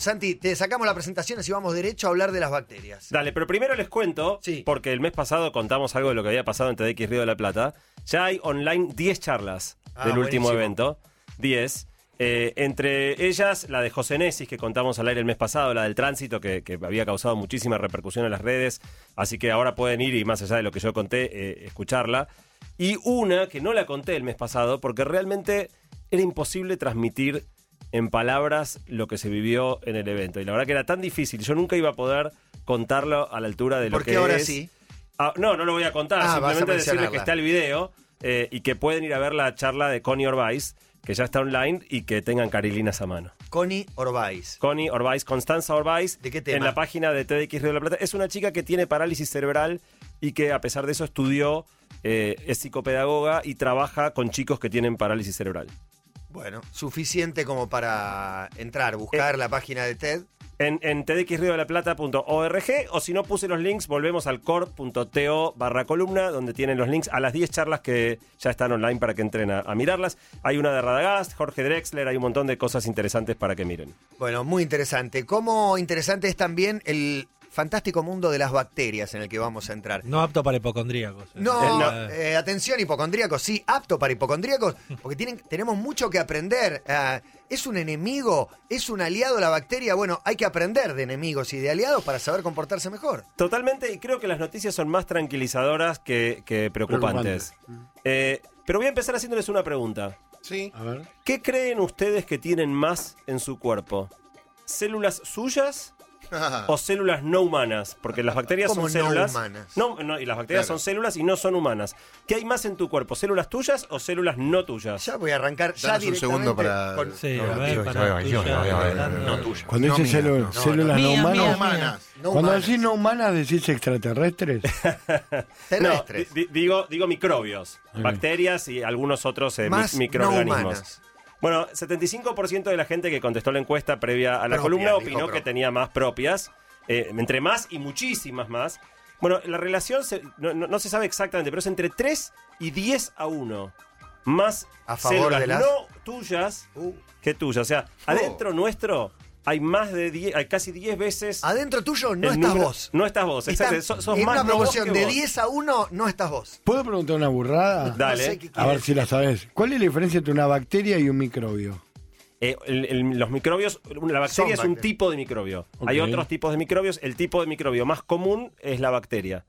Santi, te sacamos la presentación así vamos derecho a hablar de las bacterias. Dale, pero primero les cuento, Sí. porque el mes pasado contamos algo de lo que había pasado en TDX Río de la Plata. Ya hay online 10 charlas Ah, del último evento. 10. Eh, entre ellas, la de José Nesis, que contamos al aire el mes pasado, la del tránsito, que, que había causado muchísima repercusión en las redes. Así que ahora pueden ir y más allá de lo que yo conté, eh, escucharla. Y una que no la conté el mes pasado, porque realmente era imposible transmitir en palabras lo que se vivió en el evento. Y la verdad que era tan difícil. Yo nunca iba a poder contarlo a la altura de lo ¿Por que qué ahora es. sí? Ah, no, no lo voy a contar. Ah, simplemente mencionarla. que está el video eh, y que pueden ir a ver la charla de Connie Orbais, que ya está online, y que tengan carilinas a mano. Connie Orbais. Connie Orbais, Constanza Orbais, ¿De qué tema? en la página de TDX Río de la Plata. Es una chica que tiene parálisis cerebral y que a pesar de eso estudió, eh, es psicopedagoga y trabaja con chicos que tienen parálisis cerebral. Bueno, suficiente como para entrar, buscar la página de TED. En, en tdxriodelaplata.org o si no puse los links, volvemos al core.to barra columna, donde tienen los links a las 10 charlas que ya están online para que entren a, a mirarlas. Hay una de Radagast, Jorge Drexler, hay un montón de cosas interesantes para que miren. Bueno, muy interesante. Como interesante es también el fantástico mundo de las bacterias en el que vamos a entrar. No apto para hipocondríacos. No, Eh, eh, atención, hipocondríacos, sí, apto para hipocondríacos, porque tienen, tenemos mucho que aprender. Ah, ¿Es un enemigo? ¿Es un aliado la bacteria? Bueno, hay que aprender de enemigos y de aliados para saber comportarse mejor. Totalmente, y creo que las noticias son más tranquilizadoras que, que preocupantes. Eh, pero voy a empezar haciéndoles una pregunta. Sí. a ver. ¿Qué creen ustedes que tienen más en su cuerpo? ¿Células suyas o células no humanas, porque las bacterias ¿Cómo son no células. humanas? No, no, y las bacterias Claro. son células y no son humanas. ¿Qué hay más en tu cuerpo? ¿Células tuyas o células no tuyas? Ya voy a arrancar ya Danos un segundo para- con- Sí, No, a ver, para no. Cuando No dice mía, célu- no, células no. no, Mía, humanas, no cuando decís no humanas, decís extraterrestres. No, digo, digo microbios, bacterias y algunos otros eh, no microorganismos. Bueno, 75% de la gente que contestó la encuesta previa a la Propias, columna opinó que tenía más propias, eh, entre más y muchísimas más. Bueno, la relación se- no, no- no se sabe exactamente, pero es entre 3 y 10 a 1. Más A favor células de las- no tuyas Uh, que tuyas. O sea, adentro nuestro hay más de 10, hay casi 10 veces. adentro tuyo no estás número- vos. No estás vos, Está- exacto. Sos, sos en más una no vos proporción que de vos. 10 a 1 no estás vos. ¿Puedo preguntar una burrada? Dale. No sé qué A ver si la sabes. ¿Cuál es la diferencia entre una bacteria y un microbio? Eh, el- el- los microbios, la bacteria Son es un tipo de microbio. Hay otros tipos de microbios. El tipo de microbio más común es la bacteria.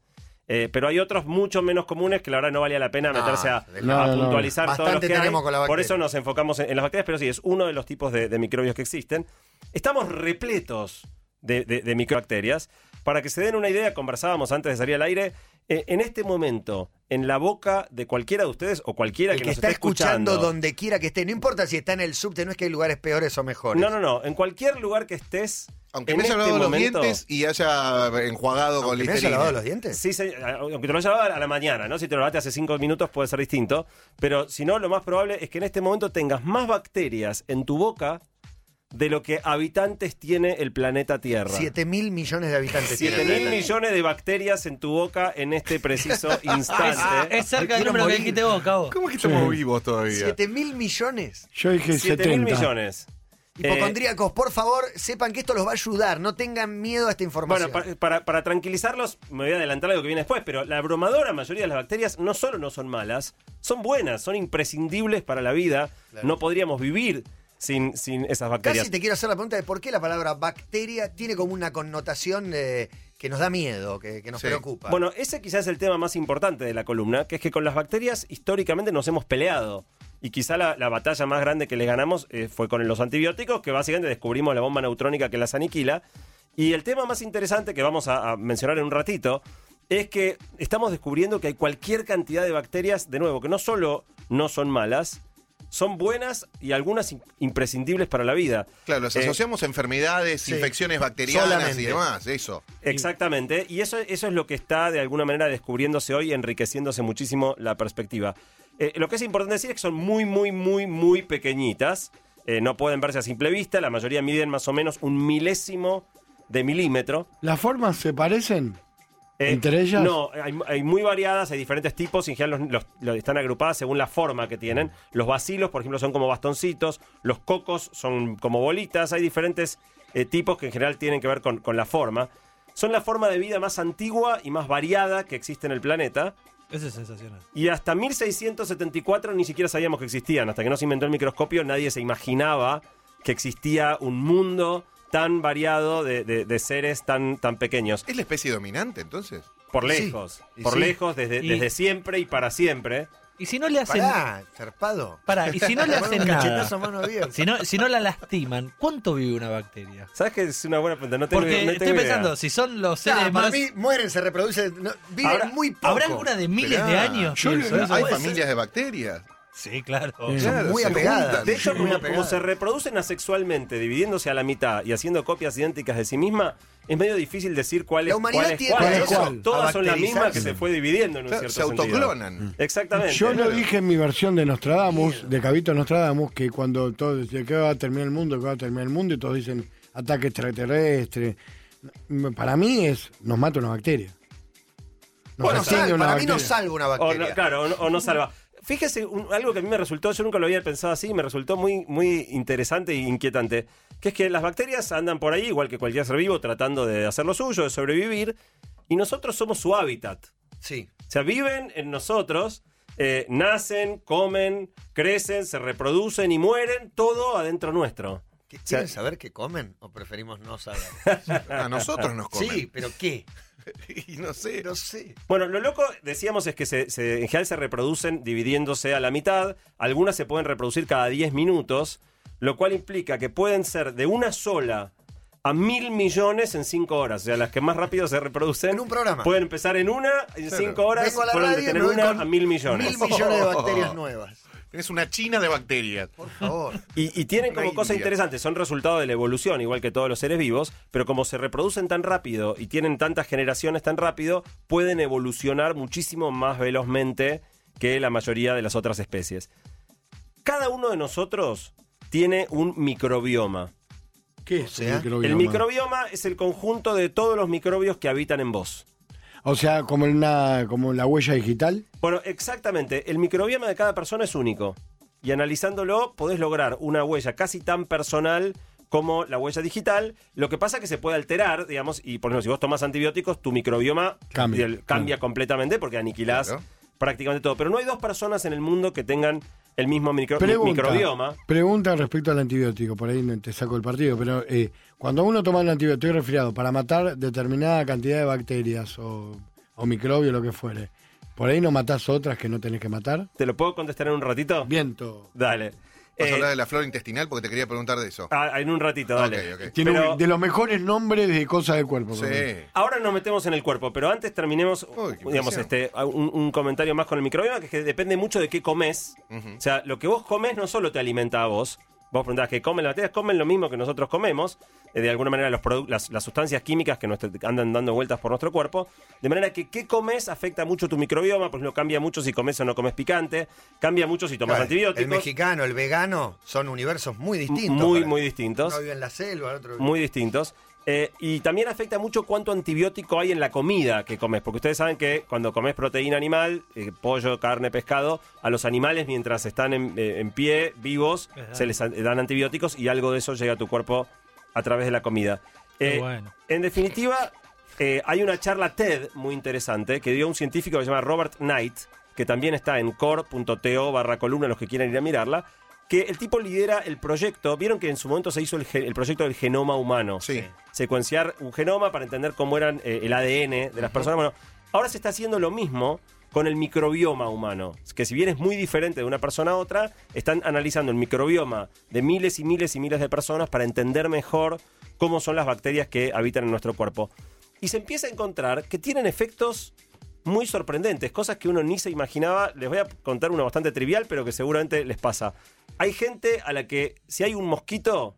Eh, pero hay otros mucho menos comunes que la verdad no valía la pena No, meterse a, No, no. puntualizar todos los que hay. Por eso nos enfocamos en, en las bacterias, pero sí, es uno de los tipos de, de microbios que existen. Estamos repletos de, de- de microbacterias. Para que se den una idea, conversábamos antes de salir al aire, eh, en este momento, en la boca de cualquiera de ustedes o cualquiera El que, que nos está esté escuchando, escuchando donde quiera que esté, no importa si está en el subte, no es que hay lugares peores o mejores. No, no, no. En cualquier lugar que estés. Aunque en me haya este lavado los momento- dientes y haya enjuagado con Aunque me haya listerina. lavado los dientes. Sí, sí, aunque te lo haya lavado a la mañana, ¿no? Si te lo lavaste hace cinco minutos puede ser distinto. Pero si no, lo más probable es que en este momento tengas más bacterias en tu boca de lo que habitantes tiene el planeta Tierra. 7 mil millones de habitantes. tiene 7 el mil millones de bacterias en tu boca en este preciso instante. Es cerca del número que morir. dijiste vos, Cabo. ¿Cómo es que estamos vivos todavía? 7 mil millones. Yo dije 7 70. mil millones. Hipocondríacos, por favor, sepan que esto los va a ayudar. No tengan miedo a esta información. Bueno, para, para- para tranquilizarlos, me voy a adelantar a lo que viene después, pero la abrumadora mayoría de las bacterias no solo no son malas, son buenas, son imprescindibles para la vida. Claro. No podríamos vivir sin, sin esas bacterias. Casi te quiero hacer la pregunta de por qué la palabra bacteria tiene como una connotación eh, que nos da miedo, que, que nos Sí. preocupa. Bueno, ese quizás es el tema más importante de la columna, que es que con las bacterias históricamente nos hemos peleado. Y quizá la, la batalla más grande que les ganamos eh, fue con los antibióticos, que básicamente descubrimos la bomba neutrónica que las aniquila. Y el tema más interesante que vamos a, a mencionar en un ratito es que estamos descubriendo que hay cualquier cantidad de bacterias, de nuevo, que no solo no son malas, son buenas y algunas im- imprescindibles para la vida. Claro, los Eh, asociamos a enfermedades, sí. infecciones bacterianas Solamente. y demás, eso. Exactamente, y eso, eso es lo que está de alguna manera descubriéndose hoy, enriqueciéndose muchísimo la perspectiva. Eh, lo que es importante decir es que son muy, muy, muy, muy pequeñitas. Eh, no pueden verse a simple vista, la mayoría miden más o menos un milésimo de milímetro. ¿Las formas se parecen? Eh, ¿Entre ellas? No, hay, hay muy variadas, hay diferentes tipos, en general los, los- los están agrupadas según la forma que tienen. Los bacilos, por ejemplo, son como bastoncitos, los cocos son como bolitas, hay diferentes eh, tipos que en general tienen que ver con, con la forma. Son la forma de vida más antigua y más variada que existe en el planeta. Eso es sensacional. Y hasta 1674 ni siquiera sabíamos que existían. Hasta que no se inventó el microscopio, nadie se imaginaba que existía un mundo tan variado de, de- de seres tan, tan pequeños. ¿Es la especie dominante entonces? Por sí, lejos, y por sí. lejos, desde, Y- desde siempre y para siempre. Y si no le hacen. Pará, zarpado. Pará, y si no le hacen nada. Si no, si no la lastiman, ¿cuánto vive una bacteria? ¿Sabes que es una buena pregunta? No tengo, Porque no tengo estoy idea. pensando, si son los seres para más. mí mueren, se reproducen, no, viven Ahora, muy poco. ¿Habrá alguna de miles de años? yo pienso, eso Hay ser. familias de bacterias. Sí, claro. Eh, Claro, muy apegadas. De hecho, como, apegada. como se reproducen asexualmente, dividiéndose a la mitad y haciendo copias idénticas de sí misma, es medio difícil decir cuál es La humanidad cuál. es tiene cuál. eso, Eso, Todas son la misma que se fue dividiendo en un Claro, cierto se sentido. autoclonan. Exactamente. Yo lo dije en mi versión de Nostradamus, de Cabito Nostradamus, que cuando todo dice que va a terminar el mundo, que va a terminar el mundo, y todos dicen ataque extraterrestre. Para mí es, nos mata una bacteria. Nos Bueno, extingue sal- una para mí no salva una O bacteria. no, claro, o no, o no salva. Fíjese, un- algo que a mí me resultó, yo nunca lo había pensado así, me resultó muy, muy interesante e inquietante, que es que las bacterias andan por ahí, igual que cualquier ser vivo, tratando de hacer lo suyo, de sobrevivir, y nosotros somos su hábitat. Sí. O sea, viven en nosotros, eh, nacen, comen, crecen, se reproducen y mueren, todo adentro nuestro. ¿Qué- sea- ¿Quieren saber qué comen o preferimos no saber? A nosotros nos comen. Sí, pero ¿qué? Y no sé. No sé. Bueno, lo loco, decíamos, es que se, se- en general se reproducen dividiéndose a la mitad. Algunas se pueden reproducir cada 10 minutos, lo cual implica que pueden ser de una sola a mil millones en 5 horas. O sea, las que más rápido se reproducen. En un programa. Pueden empezar en una, en Claro. 5 horas, Vengo a la pueden radio y tener una con a mil millones. Mil millones de bacterias nuevas. Tienes una china de bacterias. Por favor. Y, y tienen como cosa interesante, son resultado de la evolución, igual que todos los seres vivos, pero como se reproducen tan rápido y tienen tantas generaciones tan rápido, pueden evolucionar muchísimo más velozmente que la mayoría de las otras especies. Cada uno de nosotros tiene un microbioma. ¿Qué es O sea, el microbioma? El microbioma es el conjunto de todos los microbios que habitan en vos. O sea, como una, como la huella digital. Bueno, exactamente. El microbioma de cada persona es único. Y analizándolo, podés lograr una huella casi tan personal como la huella digital. Lo que pasa es que se puede alterar, digamos, y por ejemplo, si vos tomás antibióticos, tu microbioma Cambia, el- cambia completamente porque aniquilás Claro. prácticamente todo. Pero no hay dos personas en el mundo que tengan el mismo micro- Pregunta, microbioma. pregunta respecto al antibiótico, por ahí no te saco el partido, pero eh, cuando uno toma un antibiótico resfriado para matar determinada cantidad de bacterias o, o microbios, lo que fuere, por ahí no matás otras que no tenés que matar. ¿Te lo puedo contestar en un ratito? Viento. Dale. Vas Eh, a hablar de la flora intestinal porque te quería preguntar de eso. ah, en un ratito, dale. Ok, ok. Tiene Pero- un- de los mejores nombres de cosas del cuerpo. Sí. Ahora nos metemos en el cuerpo, pero antes terminemos, Uy, digamos, este, un, un comentario más con el microbioma, que es que depende mucho de qué comes. O sea, lo que vos comes no solo te alimenta a vos. Vos preguntás que comen las bacterias, comen lo mismo que nosotros comemos. eh, de alguna manera, los las, las sustancias químicas que nos andan dando vueltas por nuestro cuerpo. De manera que qué comes afecta mucho tu microbioma. Por ejemplo, cambia mucho si comes o no comes picante. Cambia mucho si tomas Claro, antibióticos. El mexicano, el vegano, son universos muy distintos. Muy, muy distintos. Uno vive en la selva, el otro vive- muy distintos. Eh, y también afecta mucho cuánto antibiótico hay en la comida que comes, porque ustedes saben que cuando comes proteína animal, eh, pollo, carne, pescado, a los animales mientras están en, eh, en pie, vivos, Ajá. se les dan antibióticos y algo de eso llega a tu cuerpo a través de la comida. Bueno. En definitiva, hay una charla TED muy interesante que dio un científico que se llama Robert Knight, que también está en core.to barra columna, los que quieran ir a mirarla, que el tipo lidera el proyecto. Vieron que en su momento se hizo el, el proyecto del genoma humano. Sí. Secuenciar un genoma para entender cómo eran eh, el ADN de las personas. Bueno, ahora se está haciendo lo mismo con el microbioma humano, que si bien es muy diferente de una persona a otra, están analizando el microbioma de miles y miles y miles de personas para entender mejor cómo son las bacterias que habitan en nuestro cuerpo. Y se empieza a encontrar que tienen efectos muy sorprendentes, cosas que uno ni se imaginaba. Les voy a contar una bastante trivial, pero que seguramente les pasa. Hay gente a la que si hay un mosquito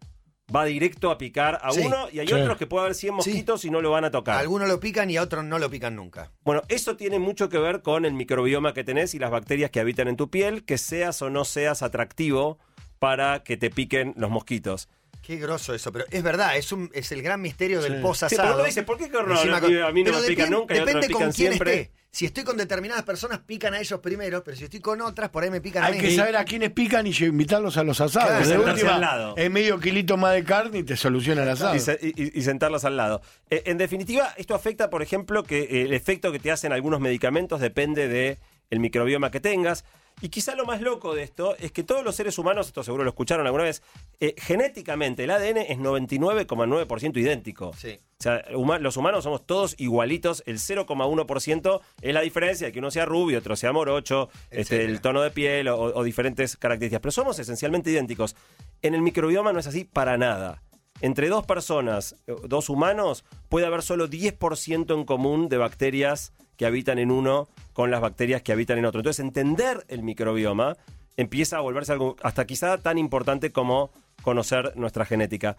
va directo a picar a Sí, uno y hay otros que puede haber 100 Sí. mosquitos y no lo van a tocar. Algunos lo pican y a otros no lo pican nunca. Bueno, eso tiene mucho que ver con el microbioma que tenés y las bacterias que habitan en tu piel, que seas o no seas atractivo para que te piquen los mosquitos. Qué groso eso, pero es verdad, es un es el gran misterio del Sí. post Sí, asado. pero uno dice, ¿por qué que no- a mí- no me pican nunca Depende con quién siempre? esté. si estoy con determinadas personas, pican a ellos primero, pero si estoy con otras, por ahí me pican a Hay mí. que saber a quiénes pican y invitarlos a los asados. Claro, de última, al lado. es medio kilito más de carne y te soluciona el asado. y, se- y- y sentarlas al lado. Eh, en definitiva, esto afecta, por ejemplo, que eh, el efecto que te hacen algunos medicamentos depende de el microbioma que tengas. Y quizá lo más loco de esto es que todos los seres humanos, esto seguro lo escucharon alguna vez, eh, genéticamente el ADN es 99,9% idéntico. Sí. O sea, huma- los humanos somos todos igualitos, el 0,1% es la diferencia de que uno sea rubio, otro sea morocho, este, Etcétera. el tono de piel o, o diferentes características, pero somos esencialmente idénticos. En el microbioma no es así para nada. Entre dos personas, eh, dos humanos, puede haber solo 10% en común de bacterias que habitan en uno con las bacterias que habitan en otro. Entonces, entender el microbioma empieza a volverse algo hasta quizá tan importante como conocer nuestra genética.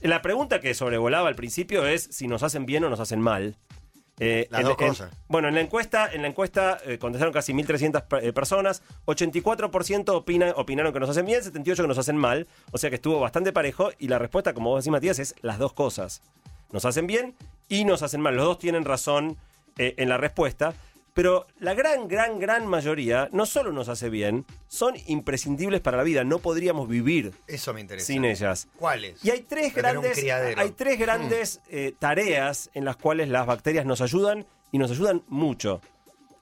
La pregunta que sobrevolaba al principio es si nos hacen bien o nos hacen mal. Eh, Las en- dos en- cosas. bueno, en la encuesta, en la encuesta eh, contestaron casi 1.300 pe- eh, personas, 84% opina- opinaron que nos hacen bien, 78% que nos hacen mal, o sea que estuvo bastante parejo y la respuesta, como vos decís Matías, es las dos cosas. Nos hacen bien y nos hacen mal. Los dos tienen razón eh, en la respuesta, pero la gran, gran, gran mayoría no solo nos hace bien, son imprescindibles para la vida, no podríamos vivir Eso me interesa. sin ellas. ¿Cuáles? Y hay tres Para tener un grandes, criadero. hay tres grandes eh, tareas en las cuales las bacterias nos ayudan y nos ayudan mucho.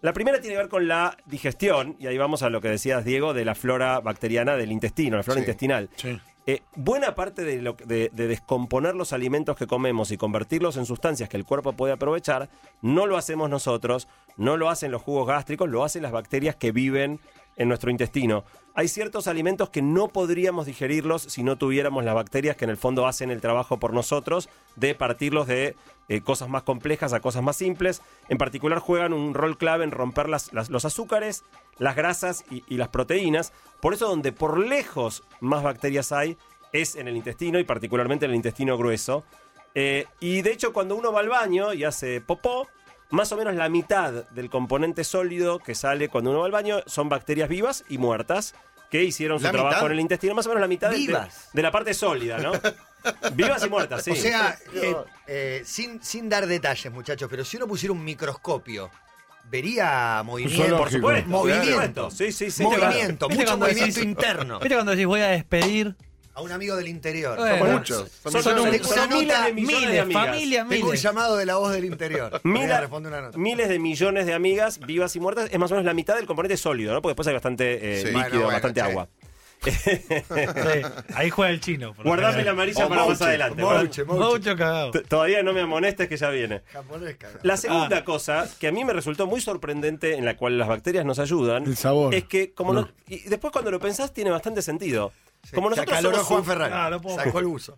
La primera tiene que ver con la digestión, y ahí vamos a lo que decías, Diego, de la flora bacteriana del intestino, la flora Sí. intestinal. Sí. Eh, buena parte de, descomponer los alimentos que comemos y convertirlos en sustancias que el cuerpo puede aprovechar, no lo hacemos nosotros, no lo hacen los jugos gástricos, lo hacen las bacterias que viven en nuestro intestino. Hay ciertos alimentos que no podríamos digerirlos si no tuviéramos las bacterias que en el fondo hacen el trabajo por nosotros de partirlos de eh, cosas más complejas a cosas más simples. En particular juegan un rol clave en romper las- los azúcares, las grasas y, y las proteínas. Por eso donde por lejos más bacterias hay es en el intestino y particularmente en el intestino grueso. Eh, y de hecho cuando uno va al baño y hace popó, más o menos la mitad del componente sólido que sale cuando uno va al baño son bacterias vivas y muertas que hicieron su ¿La trabajo mitad? en el intestino. Más o menos la mitad de- de, Vivas. de la parte sólida, ¿no? vivas y muertas, sí. O sea, eh, eh, sin, sin dar detalles, muchachos, pero si uno pusiera un microscopio, vería movimiento. zoológico. por supuesto. Movimiento. Sí, sí, sí. Movimiento, ¿Viste mucho movimiento decís- interno. ¿Viste cuando decís voy a despedir? A un amigo del interior. Bueno, Son muchos. Son Son, millones. son- Tengo son una miles nota, de millones de amigas. familia, Tengo un miles. llamado de la voz del interior. Mila- una nota. miles de millones de amigas vivas y muertas es más o menos la mitad del componente sólido, ¿no? Porque después hay bastante eh, Sí. líquido, Bueno, bueno, bastante che. agua. Sí, ahí juega el chino. Guardame la amarilla O para más adelante. Mouche, Mouche. Mucho cagado. Todavía no me amonestes que ya viene. La segunda cosa que a mí me resultó muy sorprendente en la cual las bacterias nos ayudan El sabor. es que como No. no- y después cuando lo pensás tiene bastante sentido. Como nosotros somos Juan su- Ferrari. Ah, no puedo. Sacó el uso.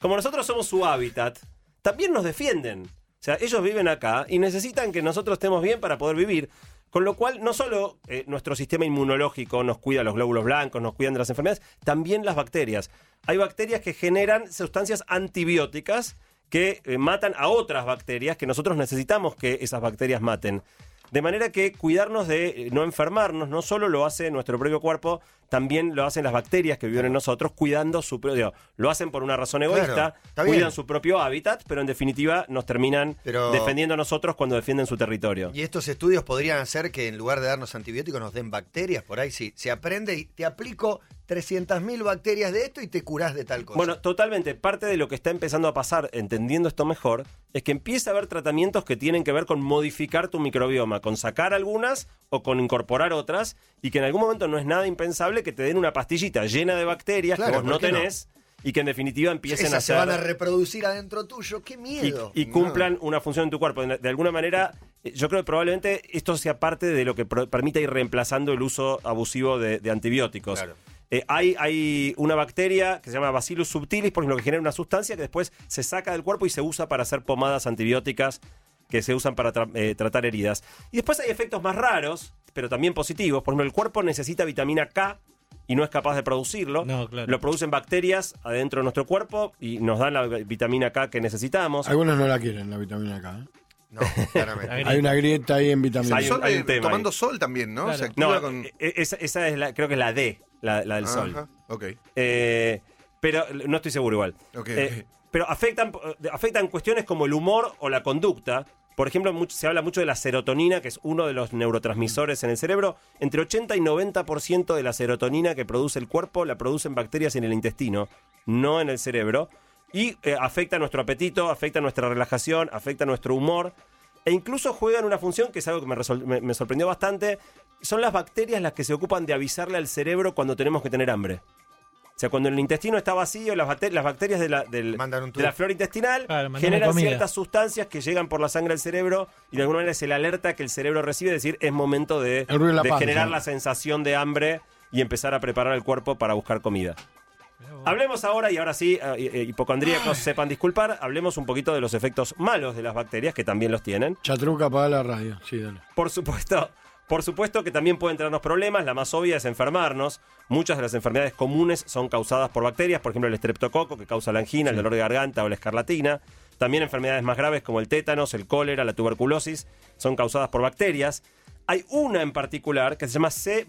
como nosotros somos su hábitat, también nos defienden. O sea, ellos viven acá y necesitan que nosotros estemos bien para poder vivir. Con lo cual, no solo eh, nuestro sistema inmunológico nos cuida los glóbulos blancos, nos cuidan de las enfermedades, también las bacterias. Hay bacterias que generan sustancias antibióticas que eh, matan a otras bacterias que nosotros necesitamos que esas bacterias maten. De manera que cuidarnos de eh, no enfermarnos no solo lo hace nuestro propio cuerpo, también lo hacen las bacterias que viven en nosotros, cuidando su propio. Lo hacen por una razón egoísta, Claro, cuidan su propio hábitat, pero en definitiva nos terminan Pero- defendiendo a nosotros cuando defienden su territorio. Y estos estudios podrían hacer que en lugar de darnos antibióticos nos den bacterias. Por ahí sí. Se aprende y te aplico 300.000 bacterias de esto y te curás de tal cosa. Bueno, totalmente. Parte de lo que está empezando a pasar, entendiendo esto mejor, es que empieza a haber tratamientos que tienen que ver con modificar tu microbioma, con sacar algunas o con incorporar otras, y que en algún momento no es nada impensable que te den una pastillita llena de bacterias Claro, que vos no tenés y que en definitiva empiecen Esas a se hacer van a reproducir adentro tuyo. ¡Qué miedo! y cumplan una función en tu cuerpo. De alguna manera, yo creo que probablemente esto sea parte de lo que permita ir reemplazando el uso abusivo de, de antibióticos. Claro. Eh, hay, hay una bacteria que se llama Bacillus subtilis, por ejemplo, que genera una sustancia que después se saca del cuerpo y se usa para hacer pomadas antibióticas que se usan para tra- eh, tratar heridas. Y después hay efectos más raros, pero también positivos. Por ejemplo, el cuerpo necesita vitamina K y no es capaz de producirlo. No, claro. Lo producen bacterias adentro de nuestro cuerpo y nos dan la vitamina K que necesitamos. Algunos no la quieren, la vitamina K. ¿eh? No, claramente. Hay- Hay una grieta ahí en vitamina Hay K. un- Sol, hay eh, un tema tomando ahí. sol también, ¿no? Claro. Se activa No, con... e- e- esa, esa es la, creo que es la D, la, la del sol. Ajá, Ok. Eh, pero no estoy seguro igual. Ok, Eh, ok. Pero afectan, afectan cuestiones como el humor o la conducta. Por ejemplo, se habla mucho de la serotonina, que es uno de los neurotransmisores en el cerebro. Entre 80 y 90% de la serotonina que produce el cuerpo la producen bacterias en el intestino, no en el cerebro. Y eh, afecta nuestro apetito, afecta nuestra relajación, afecta nuestro humor. E incluso juegan una función que es algo que me- me sorprendió bastante. Son las bacterias las que se ocupan de avisarle al cerebro cuando tenemos que tener hambre. O sea, cuando el intestino está vacío, las, bacte- las bacterias de la, del- de la flora intestinal Claro, generan comida. ciertas sustancias que llegan por la sangre al cerebro y de alguna manera es el alerta que el cerebro recibe, es decir, es momento de, de la de panza. generar la sensación de hambre y empezar a preparar el cuerpo para buscar comida. Hablemos ahora, y ahora sí, eh, eh, hipocondríacos sepan disculpar, hablemos un poquito de los efectos malos de las bacterias, que también los tienen. Chatruca, apaga la radio. Sí, dale. Por supuesto, por supuesto que también pueden traernos problemas. La más obvia es enfermarnos. Muchas de las enfermedades comunes son causadas por bacterias, por ejemplo el estreptococo, que causa la angina, el dolor de garganta o la escarlatina. También enfermedades más graves como el tétanos, el cólera, la tuberculosis, son causadas por bacterias. Hay una en particular que se llama C.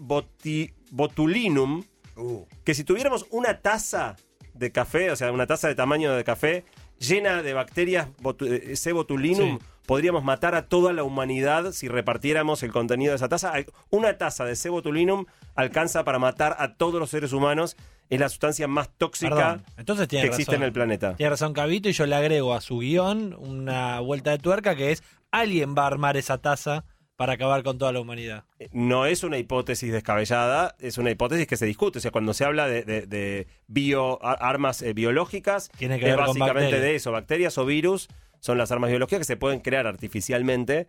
botulinum, Uh, que si tuviéramos una taza de café, o sea, una taza de tamaño de café llena de bacterias botu- eh, C. botulinum, Sí. Podríamos matar a toda la humanidad si repartiéramos el contenido de esa taza. Una taza de C. botulinum alcanza para matar a todos los seres humanos. Es la sustancia más tóxica Perdón. Entonces que existe en el planeta. Tiene razón Cabito y yo le agrego a su guion una vuelta de tuerca que es alguien va a armar esa taza para acabar con toda la humanidad. Eh, No es una hipótesis descabellada, es una hipótesis que se discute. O sea, cuando se habla de, de- de bio, armas eh, biológicas, Tiene que es ver básicamente de eso. Bacterias o virus son las armas biológicas que se pueden crear artificialmente.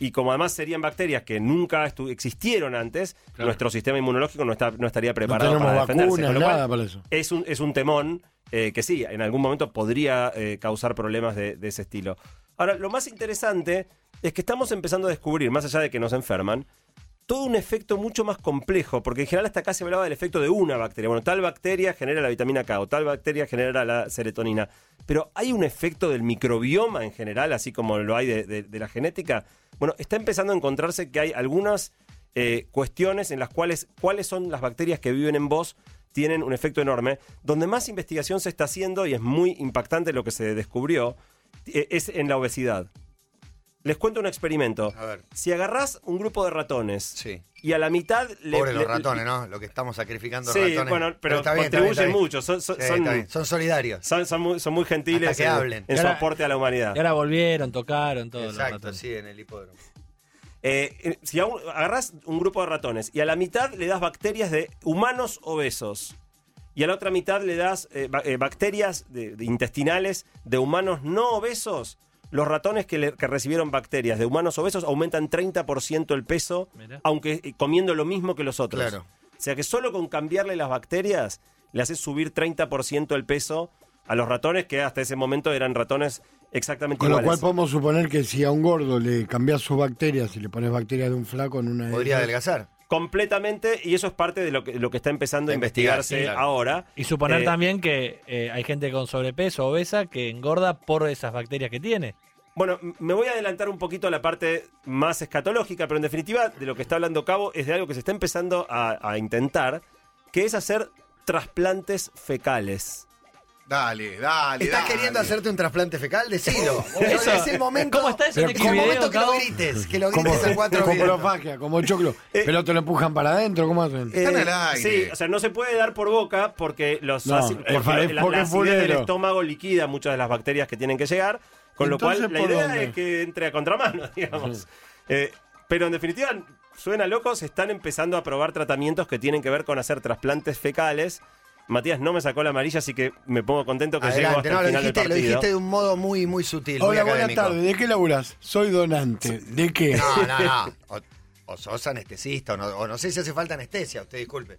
Y como además serían bacterias que nunca existieron antes, nuestro sistema inmunológico no, está, no estaría preparado para defenderse. vacunas, Con lo cual, nada para eso. es un, es un temón eh, que sí, en algún momento podría eh, causar problemas de, de ese estilo. Ahora, lo más interesante es que estamos empezando a descubrir, más allá de que nos enferman, todo un efecto mucho más complejo, porque en general hasta acá se hablaba del efecto de una bacteria. Bueno, tal bacteria genera la vitamina K o tal bacteria genera la serotonina. Pero hay un efecto del microbioma en general, así como lo hay de, la genética. Bueno, está empezando a encontrarse que hay algunas eh, cuestiones en las cuales cuáles son las bacterias que viven en vos tienen un efecto enorme. Donde más investigación se está haciendo, y es muy impactante lo que se descubrió, eh, es en la obesidad. Les cuento un experimento. A ver. Si agarrás un grupo de ratones sí. y a la mitad le. Pobre los le- ratones, ¿no? Lo que estamos sacrificando Sí, ratones. bueno, pero, está bien, está contribuyen bien, está bien. mucho. Son, son, Sí, son- está bien. Son solidarios. son- son muy, son muy gentiles Hasta que en, hablen. en Y su aporte a la humanidad. Y ahora volvieron, tocaron todo. los Exacto, ratones. sí, en el hipódromo. Eh, eh, si a un- agarrás un grupo de ratones y a la mitad le das bacterias de humanos obesos y a la otra mitad le das eh, ba- eh, bacterias de- de intestinales de humanos no obesos, los ratones que, le- que recibieron bacterias de humanos obesos aumentan 30% el peso, Mirá. aunque eh, comiendo lo mismo que los otros. Claro. O sea que solo con cambiarle las bacterias le haces subir 30% el peso a los ratones que hasta ese momento eran ratones exactamente Con lo iguales. cual podemos suponer que si a un gordo le cambias sus bacterias y le pones bacterias de un flaco en una de Podría esas- adelgazar. Completamente y eso es parte de lo que, lo que está empezando a A investigar, investigarse sí, claro. ahora. Y suponer Eh, también que eh, hay gente con sobrepeso, obesa, que engorda por esas bacterias que tiene. Bueno, me voy a adelantar un poquito a la parte más escatológica, pero en definitiva de lo que está hablando Cabo es de algo que se está empezando a, a intentar, que es hacer trasplantes fecales. Dale, dale. ¿Estás dale. queriendo hacerte un trasplante fecal? Decilo. Eso. es el momento. ¿Cómo está eso Pero el video, momento que lo grites. Que lo como, grites a cuatro como profagia, como choclo. Eh, pero te lo empujan para adentro, ¿cómo hacen? Están al aire. Sí, o sea, no se puede dar por boca porque los No, ácidos- porque fa- la, es la acidez del estómago liquida muchas de las bacterias que tienen que llegar, con lo cual la ¿por idea dónde? es que entre a contramano, digamos. Eh, pero en definitiva, suena loco, se están empezando a probar tratamientos que tienen que ver con hacer trasplantes fecales. Matías no me sacó la amarilla, así que me pongo contento que llego Adelante, hasta no, el lo final del lo dijiste de un modo muy, muy sutil. muy Hola, buenas tardes. ¿De qué laburás? Soy donante. ¿De qué? No, no, no. O, o sos anestesista, o no, o no sé si hace falta anestesia, usted disculpe.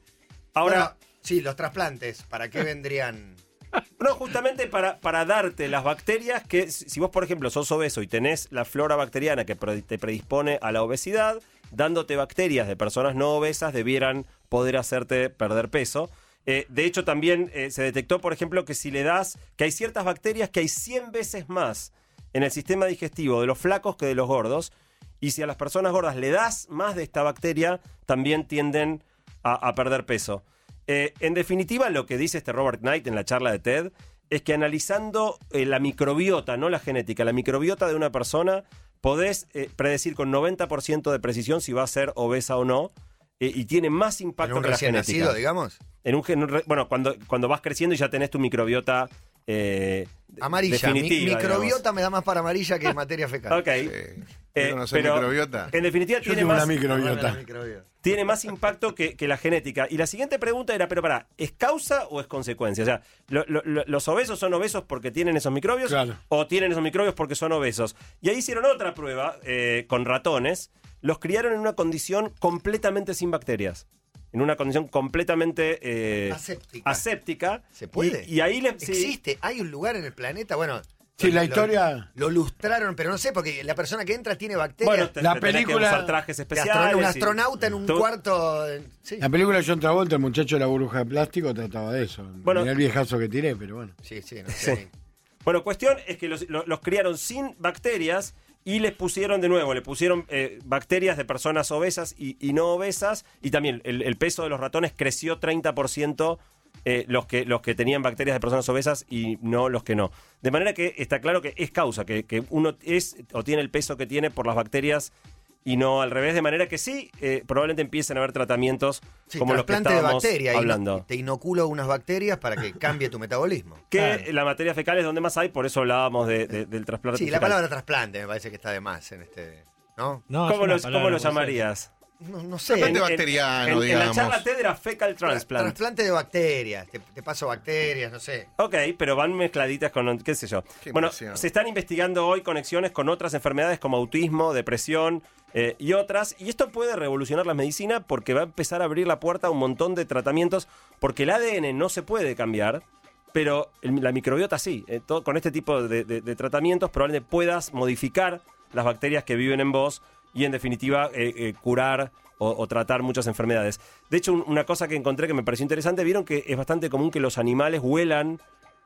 Ahora, Bueno, sí, los trasplantes, ¿para qué vendrían? No, justamente para, para darte las bacterias que, si vos, por ejemplo, sos obeso y tenés la flora bacteriana que te predispone a la obesidad, dándote bacterias de personas no obesas debieran poder hacerte perder peso. Eh, de hecho, también eh, se detectó, por ejemplo, que si le das, que hay ciertas bacterias que hay 100 veces más en el sistema digestivo de los flacos que de los gordos, y si a las personas gordas le das más de esta bacteria, también tienden a, perder peso. Eh, en definitiva, lo que dice este Robert Knight en la charla de TED es que analizando la microbiota, no la genética, la microbiota de una persona, podés predecir con 90% de precisión si va a ser obesa o no. Eh, y tiene más En impacto un que la recién genética. nacido, digamos. En un gen- re- bueno, cuando, cuando vas creciendo y ya tenés tu microbiota eh, Amarilla. Mi- definitiva. microbiota me da más para amarilla que materia fecal. Ok. Eh, Eh, ¿no pero microbiota? En definitiva, Yo tiene una más, microbiota. La microbiota. tiene más impacto que, que la genética. Y la siguiente pregunta era, pero para, ¿es causa o es consecuencia? O sea, lo- lo- lo- ¿los obesos son obesos porque tienen esos microbios? Claro. ¿O tienen esos microbios porque son obesos? Y ahí hicieron otra prueba eh, con ratones. Los criaron en una condición completamente sin bacterias. En una condición completamente eh, Aséptica. aséptica. ¿Se puede? Y, y ahí le, sí. ¿Existe? ¿Hay un lugar en el planeta? Bueno. Sí, la lo- historia- Lo, lustraron, pero no sé, porque la persona que entra tiene bacterias. Bueno, te- La te tenés que película- usar trajes especiales. astro- un y- astronauta en un Tú- cuarto. sí. La película de John Travolta, el muchacho de la burbuja de plástico, trataba de eso. Bueno- Mirá el viejazo que tiré, pero bueno. Sí, sí, no sé. Sí. Bueno, cuestión es que los, lo- los criaron sin bacterias y les pusieron de nuevo, le pusieron eh, bacterias de personas obesas y, no obesas y también el, el peso de los ratones creció 30%. eh, los, que, los que tenían bacterias de personas obesas y no los que no. De manera que está claro que es causa, que, que uno es o tiene el peso que tiene por las bacterias y no al revés. De manera que sí, eh, probablemente empiecen a haber tratamientos Sí, como los que trasplante de estábamos bacteria. y hablando. te inoculo unas bacterias para que cambie tu metabolismo. Que Claro. la materia fecal es donde más hay, por eso hablábamos de- de- del trasplante Sí, la palabra trasplante me parece que está de más en este. ¿No? No, es ¿Cómo, los- palabra cómo lo llamarías? No, no sé. Trasplante En- en- bacteriano, en, en la digamos. charla TED era fecal transplant. Trasplante de bacterias. Te, te paso bacterias, no sé. Ok, pero van mezcladitas con, qué sé yo. Qué bueno, se están investigando hoy conexiones con otras enfermedades como autismo, depresión eh, y otras. Y esto puede revolucionar la medicina porque va a empezar a abrir la puerta a un montón de tratamientos porque el ADN no se puede cambiar. Pero el- la microbiota sí. Eh, todo- con este tipo de, de- de tratamientos probablemente puedas modificar las bacterias que viven en vos y en definitiva eh, eh, curar o, o tratar muchas enfermedades. De hecho, un- una cosa que encontré que me pareció interesante, vieron que es bastante común que los animales huelan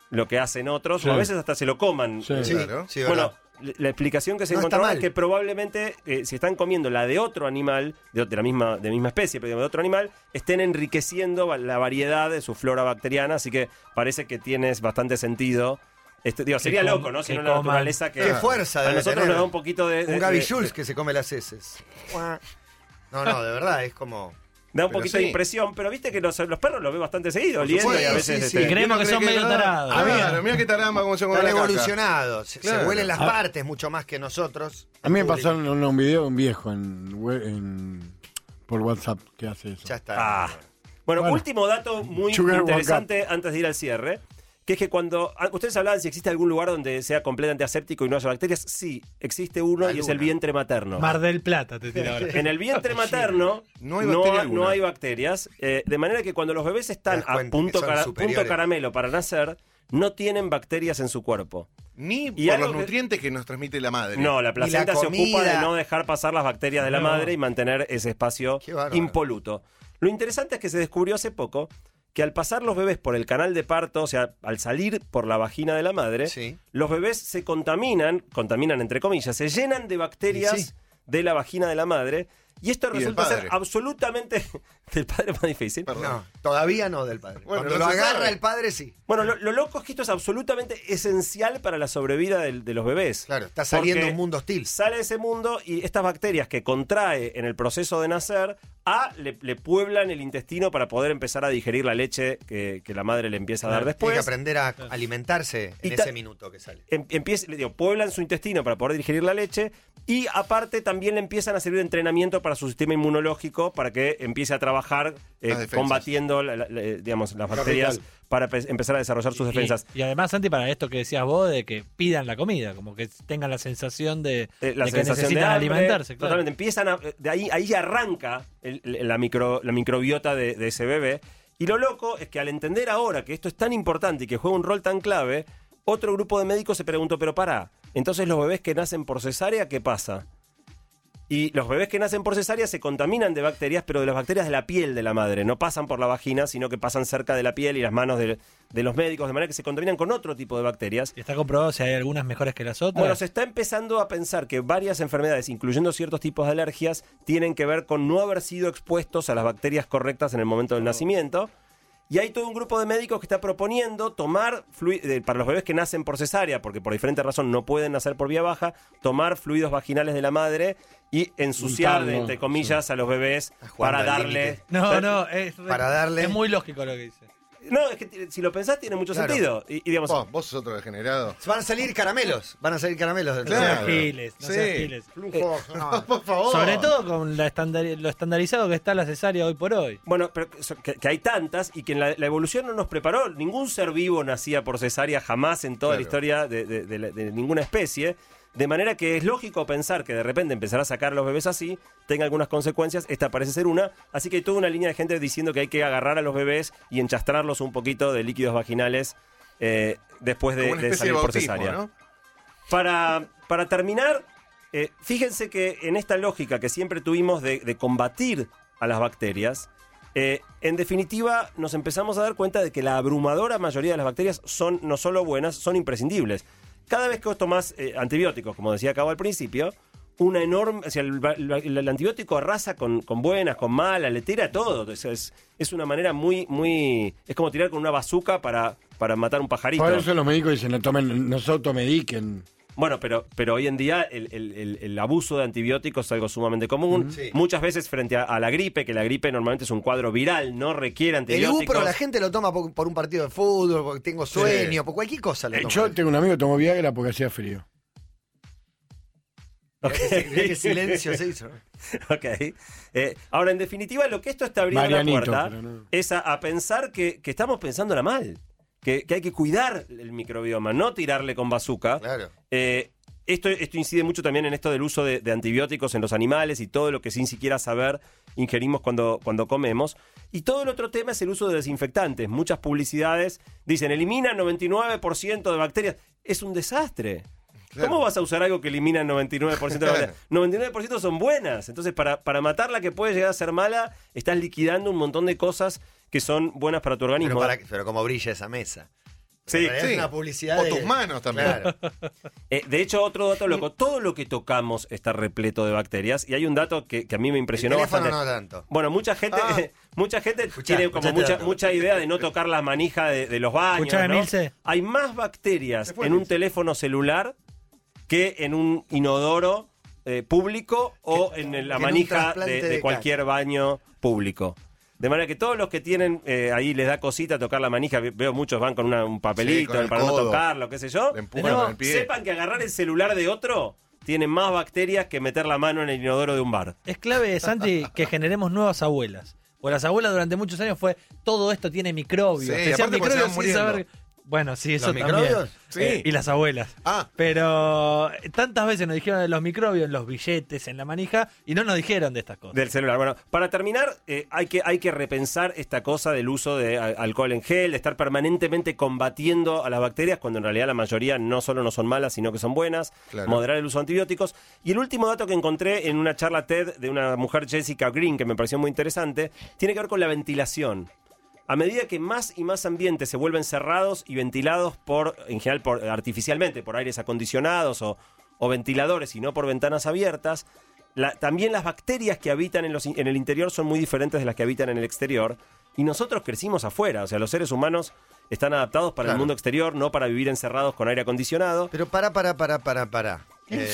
lo que hacen otros, Sí. o a veces hasta se lo coman. Sí. Sí, Claro. sí, bueno, la explicación que se No encontró es que probablemente eh, si están comiendo la de otro animal, de, de la misma, de misma especie, pero de otro animal, estén enriqueciendo la variedad de su flora bacteriana, así que parece que tienes bastante sentido. Este, digo, sería loco, ¿no? Si no la naturaleza que Qué fuerza a nosotros tener. nos da un poquito de, de- Un Gaby Schultz que se come las heces. No, no, de verdad, es como. Da un Pero poquito sí. de impresión, pero viste que los, los perros los ve bastante seguido, oliendo y a veces sí, este. Y creemos que son medio es verdad. tarados. Ah, Claro, mira qué taramba cómo se Están evolucionados. Se, se Claro. huelen las Ah. partes mucho más que nosotros. A mí me pasaron un, un video de un viejo en, por WhatsApp que hace eso. Ya está. Ah. Bueno, Bueno. último dato muy Sugar interesante antes de ir al cierre, que es que cuando ah, ustedes hablaban si existe algún lugar donde sea completamente aséptico y no haya bacterias, sí, existe uno y es el vientre materno. Mar del Plata te tira ahora. En el vientre materno No hay no, bacteria hay, alguna. no hay bacterias, eh, de manera que cuando los bebés están a punto, cara- superiores. punto caramelo para nacer, no tienen bacterias en su cuerpo. Ni Y por los nutrientes que nos transmite la madre. No, la placenta se ocupa de no dejar pasar las bacterias de la No. madre y mantener ese espacio impoluto. Lo interesante es que se descubrió hace poco que al pasar los bebés por el canal de parto, o sea, al salir por la vagina de la madre, Sí. los bebés se contaminan, contaminan entre comillas, se llenan de bacterias sí. de la vagina de la madre. Y esto Y resulta ser absolutamente del padre más difícil. Perdón. No, todavía no del padre. Bueno, Cuando lo agarra sabe. el padre, sí. Bueno, lo, lo loco es que esto es absolutamente esencial para la sobrevida de los bebés. Claro, está saliendo un mundo hostil. Sale de ese mundo y estas bacterias que contrae en el proceso de nacer, A, le, le pueblan el intestino para poder empezar a digerir la leche que, que la madre le empieza a dar Tiene después. que aprender a alimentarse en Y ese minuto que sale. Em- empieza, le digo, pueblan su intestino para poder digerir la leche y aparte también le empiezan a servir de entrenamiento para su sistema inmunológico para que empiece a trabajar eh, Las defensas. combatiendo la- la- la- digamos, las bacterias para pe- empezar a desarrollar sus defensas. Y, además, Santi, para esto que decías vos, de que pidan la comida, como que tengan la sensación de, Eh, la de que sensación de necesitan hambre, alimentarse. Claro. Totalmente. Empiezan a, de ahí, ahí arranca el- el- la, micro, la microbiota de, de ese bebé. Y lo loco es que al entender ahora que esto es tan importante y que juega un rol tan clave, otro grupo de médicos se preguntó, pero pará, entonces los bebés que nacen por cesárea, ¿qué pasa? Y los bebés que nacen por cesárea se contaminan de bacterias, pero de las bacterias de la piel de la madre. No pasan por la vagina, sino que pasan cerca de la piel y las manos de, de los médicos, de manera que se contaminan con otro tipo de bacterias. Está comprobado si hay algunas mejores que las otras. Bueno, se está empezando a pensar que varias enfermedades, incluyendo ciertos tipos de alergias, tienen que ver con no haber sido expuestos a las bacterias correctas en el momento del nacimiento. Y hay todo un grupo de médicos que está proponiendo tomar, eh, para los bebés que nacen por cesárea, porque por diferentes razones no pueden nacer por vía baja, tomar fluidos vaginales de la madre y ensuciar, Untarlo, entre comillas, a los bebés Jugando para darle... No, no, es, re- Para darle- es muy lógico lo que dice. No, es que si lo pensás tiene mucho Claro. sentido. Y, y digamos, Vos, vos sos otro degenerado. Van a salir caramelos. Van a salir caramelos. del No seas Claro. giles, no Sí. seas giles. Por favor. Sobre todo con la lo estandarizado que está la cesárea hoy por hoy. Bueno, pero que- que, que hay tantas y que en la, la evolución no nos preparó. Ningún ser vivo nacía por cesárea jamás en toda la Claro. historia de, de- de la- de ninguna especie. De manera que es lógico pensar que de repente empezar a sacar a los bebés así tenga algunas consecuencias. Esta parece ser una. Así que hay toda una línea de gente diciendo que hay que agarrar a los bebés y enchastrarlos un poquito de líquidos vaginales eh, después de, una de salir por cesárea. ¿no? Para, para terminar, eh, fíjense que en esta lógica que siempre tuvimos de, de combatir a las bacterias, eh, en definitiva nos empezamos a dar cuenta de que la abrumadora mayoría de las bacterias son no solo buenas, son imprescindibles. Cada vez que vos tomás eh, antibióticos, como decía Cabo al principio, una enorme, o sea, el, antibiótico arrasa con, con buenas, con malas, le tira todo. Es, es una manera muy, muy, es como tirar con una bazuca para, para matar un pajarito. Por eso los médicos dicen, no tomen, no se automediquen. Bueno, pero, pero hoy en día el, el- el- el abuso de antibióticos es algo sumamente común. Sí. Muchas veces frente a, a la gripe, que la gripe normalmente es un cuadro viral, no requiere El antibióticos. Upro la gente lo toma por, por un partido de fútbol, porque tengo sueño, por cualquier cosa lo Eh, toma. Yo tengo un amigo que tomó Viagra porque hacía frío. Ok. Mirá qué silencio se hizo. Ok. Eh, ahora, en definitiva, lo que esto está abriendo Marianito, la puerta pero no. es a, a pensar que, que estamos pensándola mal. Que, que hay que cuidar el microbioma, no tirarle con bazooka. Claro. Eh, esto, esto incide mucho también en esto del uso de, de antibióticos en los animales y todo lo que sin siquiera saber ingerimos cuando, cuando comemos. Y todo el otro tema es el uso de desinfectantes. Muchas publicidades dicen elimina 99% de bacterias. Es un desastre. Claro. ¿Cómo vas a usar algo que elimina el 99% de bacterias? 99% son buenas. Entonces, para, para matar la que puede llegar a ser mala, estás liquidando un montón de cosas que son buenas para tu organismo. Pero, para, pero como brilla esa mesa. Sí, sí. Es una publicidad. O de- tus manos también. Claro. Eh, de hecho, otro dato loco, todo lo que tocamos está repleto de bacterias y hay un dato que, que a mí me El impresionó teléfono bastante. no tanto. Bueno, mucha gente, Ah. mucha gente Escuchá, tiene como escuchate mucha, dato. mucha idea de no tocar la manija de, de los baños. Escuchá, ¿no? Emilce. Hay más bacterias en un teléfono celular que en un inodoro eh, público o en la que en un manija de, de de cualquier baño público. De manera que todos los que tienen eh, ahí les da cosita tocar la manija, ve- veo muchos van con una- un papelito con para no codo. tocarlo, qué sé yo. No, con el pie. sepan que agarrar el celular de otro tiene más bacterias que meter la mano en el inodoro de un bar. Es clave, Santi, que generemos nuevas abuelas. Porque las abuelas durante muchos años fue todo esto tiene microbios. Sí, Te van sin muriendo. Bueno, sí, eso ¿Los también. microbios? Sí. Eh, y las abuelas. Ah. Pero eh, tantas veces nos dijeron de los microbios, en los billetes, en la manija, y no nos dijeron de estas cosas. Del celular. Bueno, para terminar, eh, hay, que, hay que repensar esta cosa del uso de alcohol en gel, de estar permanentemente combatiendo a las bacterias, cuando en realidad la mayoría no solo no son malas, sino que son buenas. Claro. Moderar el uso de antibióticos. Y el último dato que encontré en una charla TED de una mujer, Jessica Green, que me pareció muy interesante, tiene que ver con la ventilación. A medida que más y más ambientes se vuelven cerrados y ventilados por, en general, por, artificialmente, por aires acondicionados o, o ventiladores y no por ventanas abiertas, la- también las bacterias que habitan en, los in- en el interior son muy diferentes de las que habitan en el exterior. Y nosotros crecimos afuera, o sea, los seres humanos están adaptados para el mundo exterior, no para vivir encerrados con aire acondicionado. Pero para, para, para, para, para. ¿Quién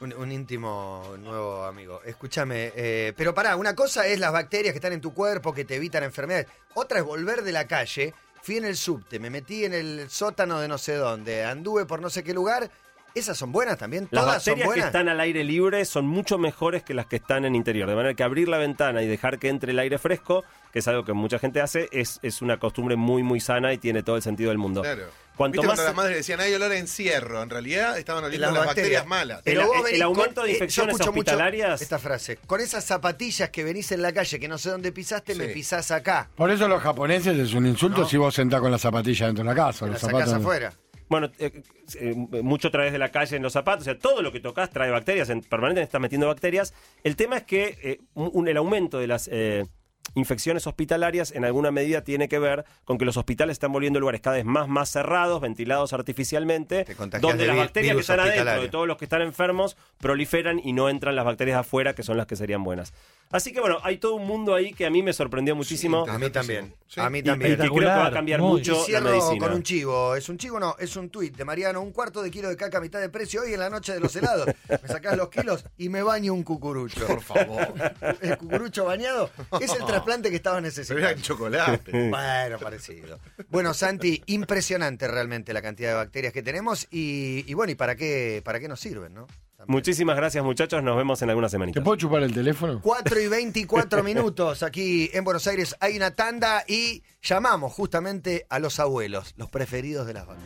un, un íntimo nuevo amigo. Escúchame, eh, pero pará, una cosa es las bacterias que están en tu cuerpo que te evitan enfermedades. Otra es volver de la calle. Fui en el subte, me metí en el sótano de no sé dónde, anduve por no sé qué lugar. ¿Esas son buenas también? Las ¿Todas son bacterias que buenas? están al aire libre son mucho mejores que las que están en interior. De manera que abrir la ventana y dejar que entre el aire fresco, que es algo que mucha gente hace, es, es una costumbre muy, muy sana y tiene todo el sentido del mundo. Claro. Cuanto ¿Viste más- cuando las madres decían, hay olor a encierro? En realidad estaban oliendo Las las, bacterias. bacterias, malas. El- Pero vos el venís aumento de eh, yo infecciones escucho mucho hospitalarias- Esta frase. Con esas zapatillas que venís en la calle, que no sé dónde pisaste, me Sí. pisás acá. Por eso los japoneses es un insulto No. si vos sentás con la zapatilla dentro de la casa. Los sacás zapatos. afuera. Bueno, eh, eh, mucho a través de la calle en los zapatos, o sea, todo lo que tocas trae bacterias, en, permanentemente estás metiendo bacterias. El tema es que eh, un- el aumento de las, eh, infecciones hospitalarias en alguna medida tiene que ver con que los hospitales están volviendo lugares cada vez más, más cerrados, ventilados artificialmente, donde de las bacterias que están adentro de todos los que están enfermos proliferan y no entran las bacterias afuera, que son las que serían buenas. Así que bueno, hay todo un mundo ahí que a mí me sorprendió muchísimo. A mí también. Sí. A mí y, y también. que creo que va a cambiar muy. mucho Y la medicina. con un chivo. Es un chivo, no, es un tuit de Mariano. Un cuarto de kilo de caca a mitad de precio hoy en la noche de los helados. Me sacás los kilos y me baño un cucurucho. Por favor. El cucurucho bañado es el trasplante que estaba necesitando. en chocolate. Bueno, parecido. Bueno, Santi, impresionante realmente la cantidad de bacterias que tenemos y, y bueno, ¿y para qué, para qué nos sirven, no? También. Muchísimas gracias muchachos, nos vemos en alguna ¿Te semanita. puedo chupar el teléfono? 4 y 24 minutos aquí en Buenos Aires hay una tanda y llamamos justamente a los abuelos, los preferidos de las vacas.